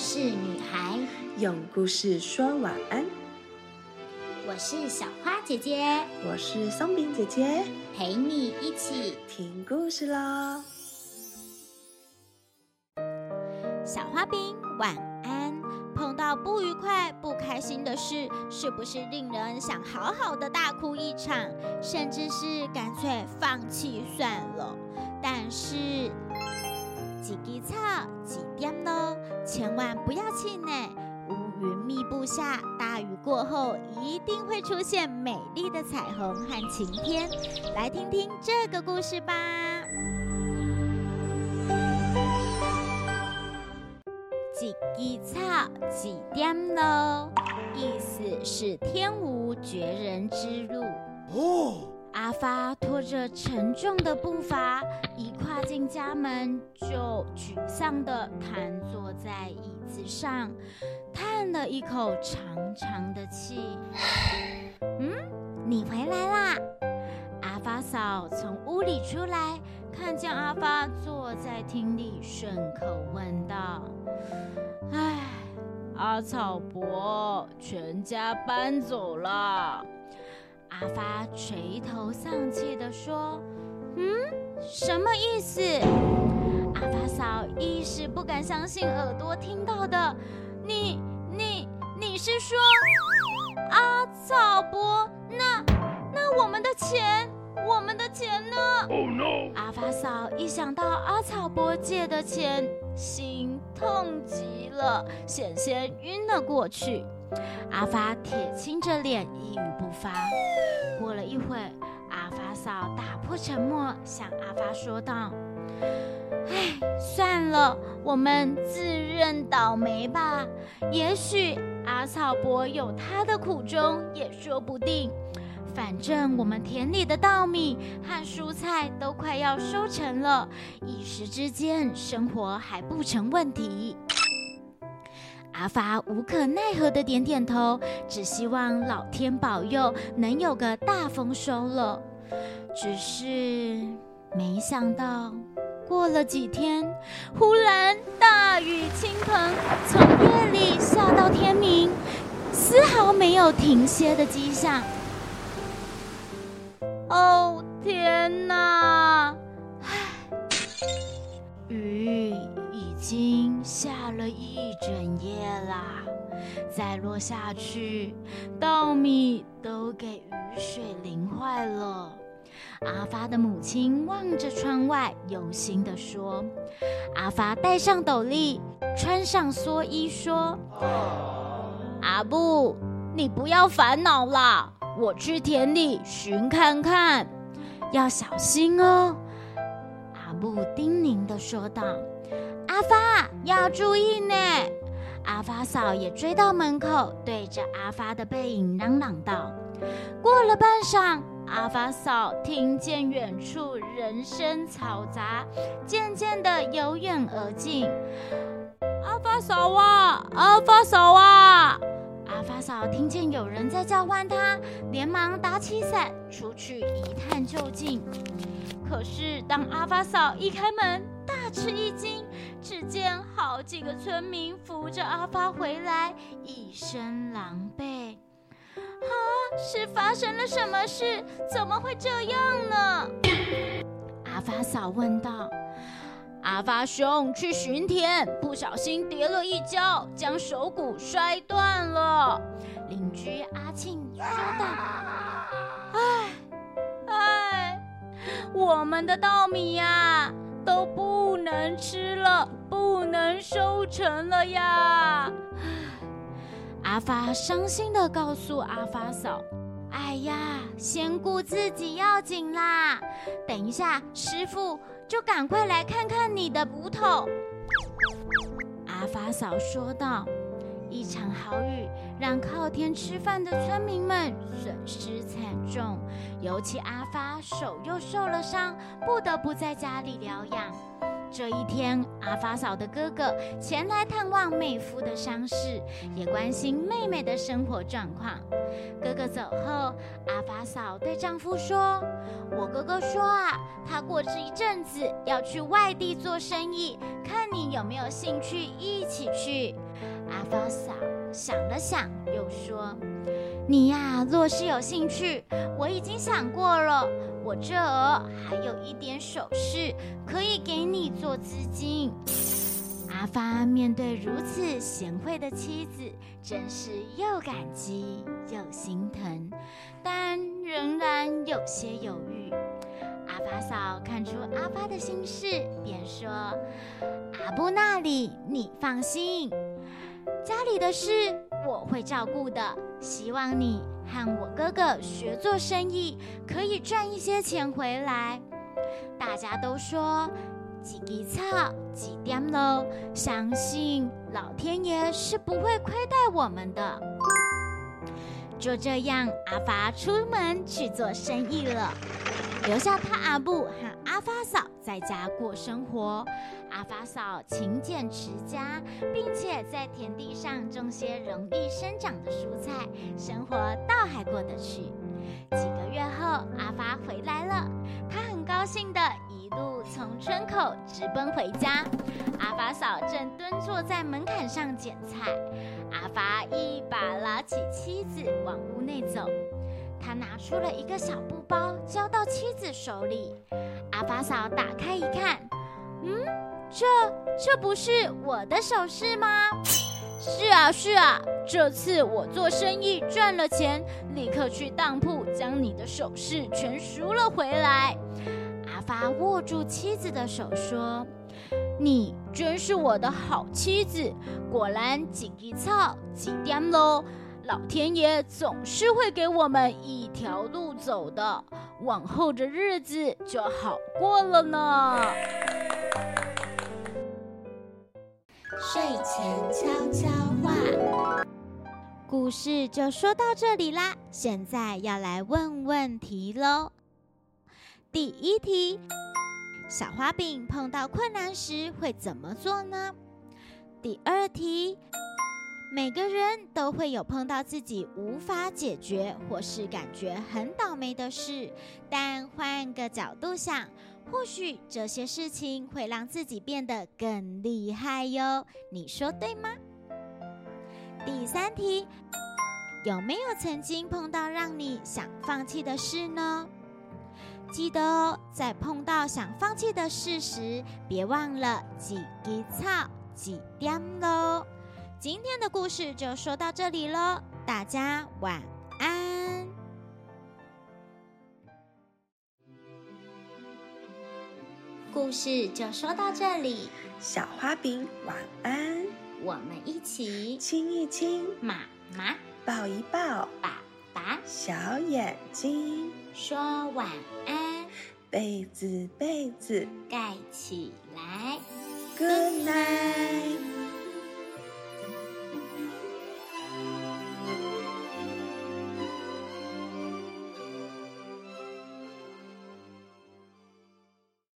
事女孩，用故事说晚安。我是小花姐姐，我是松饼姐姐，陪你一起听故事喽。小花饼晚安。碰到不愉快、不开心的事，是不是令人想好好的大哭一场，甚至是干脆放弃算了？但是，几枝草几点呢？千万不要气馁。乌云密布下，大雨过后，一定会出现美丽的彩虹和晴天。来听听这个故事吧。几枝草几点喽？意思是天无绝人之路。哦。阿发拖着沉重的步伐，进家门就沮丧地瘫坐在椅子上，叹了一口长长的气。嗯，你回来啦！阿发嫂从屋里出来，看见阿发坐在厅里，顺口问道：“唉，阿草伯，全家搬走了。”阿发垂头丧气地说：“嗯，什么意思？”阿发嫂一时不敢相信耳朵听到的。你、你、你是说阿草伯？那、那我们的钱，我们的钱呢？Oh no！阿发嫂一想到阿草伯借的钱，心痛极了，险些晕了过去。阿发铁青着脸，一语不发。过了一会，阿嫂打破沉默，向阿发说道：“哎，算了，我们自认倒霉吧。也许阿草伯有他的苦衷，也说不定。反正我们田里的稻米和蔬菜都快要收成了，一时之间生活还不成问题。”阿发无可奈何的点点头，只希望老天保佑能有个大丰收了。只是没想到，过了几天，忽然大雨倾盆，从夜里下到天明，丝毫没有停歇的迹象。哦天哪！雨已经下了一整夜啦，再落下去，稻米都给雨水淋坏了。阿发的母亲望着窗外，忧心地说：“阿发戴上斗笠，穿上蓑衣，说：‘阿布，你不要烦恼啦，我去田里寻看看，要小心哦。’”阿布叮咛的说道：“阿发要注意呢。”阿发嫂也追到门口，对着阿发的背影嚷嚷道：“过了半晌，阿发嫂听见远处人声嘈杂，渐渐的由远而近。阿发嫂啊，阿发嫂啊！阿发嫂听见有人在叫唤她，连忙打起伞出去一探究竟。”可是，当阿发嫂一开门，大吃一惊，只见好几个村民扶着阿发回来，一身狼狈。啊，是发生了什么事？怎么会这样呢？阿发嫂问道。阿发兄去巡田，不小心跌了一跤，将手骨摔断了。邻居阿庆说道。唉。我们的稻米呀都不能吃了，不能收成了呀！阿发伤心的告诉阿发嫂：“哎呀，先顾自己要紧啦！等一下，师傅就赶快来看看你的骨头。”阿发嫂说道。一场好雨让靠天吃饭的村民们损失惨重，尤其阿发手又受了伤，不得不在家里疗养。这一天，阿发嫂的哥哥前来探望妹夫的伤势，也关心妹妹的生活状况。哥哥走后，阿发嫂对丈夫说：“我哥哥说啊，他过这一阵子要去外地做生意，看你有没有兴趣一起去。”阿发嫂想了想，又说：“你呀，若是有兴趣，我已经想过了，我这儿还有一点首饰可以给你做资金。”阿发面对如此贤惠的妻子，真是又感激又心疼，但仍然有些犹豫。阿发嫂看出阿发的心事，便说：“阿布那里，你放心，家里的事我会照顾的。希望你和我哥哥学做生意，可以赚一些钱回来。大家都说。”几滴草，几点喽？相信老天爷是不会亏待我们的。就这样，阿发出门去做生意了，留下他阿布和阿发嫂在家过生活。阿发嫂勤俭持家，并且在田地上种些容易生长的蔬菜，生活倒还过得去。几个月后，阿发回来了，他很高兴的一。路从村口直奔回家，阿发嫂正蹲坐在门槛上捡菜。阿发一把拉起妻子往屋内走，他拿出了一个小布包交到妻子手里。阿发嫂打开一看，嗯，这这不是我的首饰吗？是啊是啊，这次我做生意赚了钱，立刻去当铺将你的首饰全赎了回来。阿发握住妻子的手说：“你真是我的好妻子，果然几滴草几点喽。老天爷总是会给我们一条路走的，往后的日子就好过了呢。”睡前悄悄话，故事就说到这里啦。现在要来问问题喽。第一题：小花饼碰到困难时会怎么做呢？第二题：每个人都会有碰到自己无法解决或是感觉很倒霉的事，但换个角度想，或许这些事情会让自己变得更厉害哟。你说对吗？第三题：有没有曾经碰到让你想放弃的事呢？记得哦，在碰到想放弃的事时，别忘了几滴草几点喽。今天的故事就说到这里喽，大家晚安。故事就说到这里，小花饼晚安。我们一起亲一亲妈妈，抱一抱爸爸，小眼睛说晚安，被子被子盖起来，Good night。